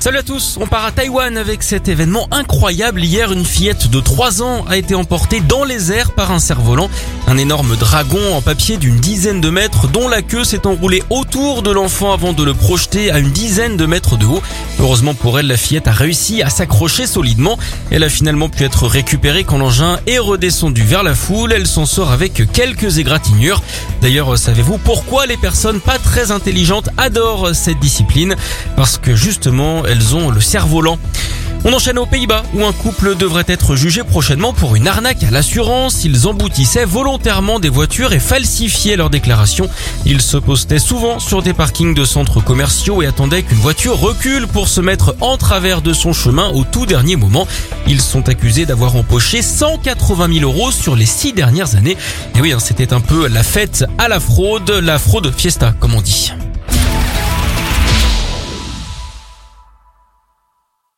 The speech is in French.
Salut à tous, on part à Taïwan avec cet événement incroyable. Hier, une fillette de 3 ans a été emportée dans les airs par un cerf-volant. Un énorme dragon en papier d'une dizaine de mètres dont la queue s'est enroulée autour de l'enfant avant de le projeter à une dizaine de mètres de haut. Heureusement pour elle, la fillette a réussi à s'accrocher solidement. Elle a finalement pu être récupérée quand l'engin est redescendu vers la foule. Elle s'en sort avec quelques égratignures. D'ailleurs, savez-vous pourquoi les personnes pas très intelligentes adorent cette discipline? Parce que justement, elles ont le cerf-volant. On enchaîne aux Pays-Bas où un couple devrait être jugé prochainement pour une arnaque à l'assurance. Ils emboutissaient volontairement des voitures et falsifiaient leurs déclarations. Ils se postaient souvent sur des parkings de centres commerciaux et attendaient qu'une voiture recule pour se mettre en travers de son chemin au tout dernier moment. Ils sont accusés d'avoir empoché 180 000 euros sur les six dernières années. Et oui, hein, c'était un peu la fête à la fraude, la fraude fiesta comme on dit.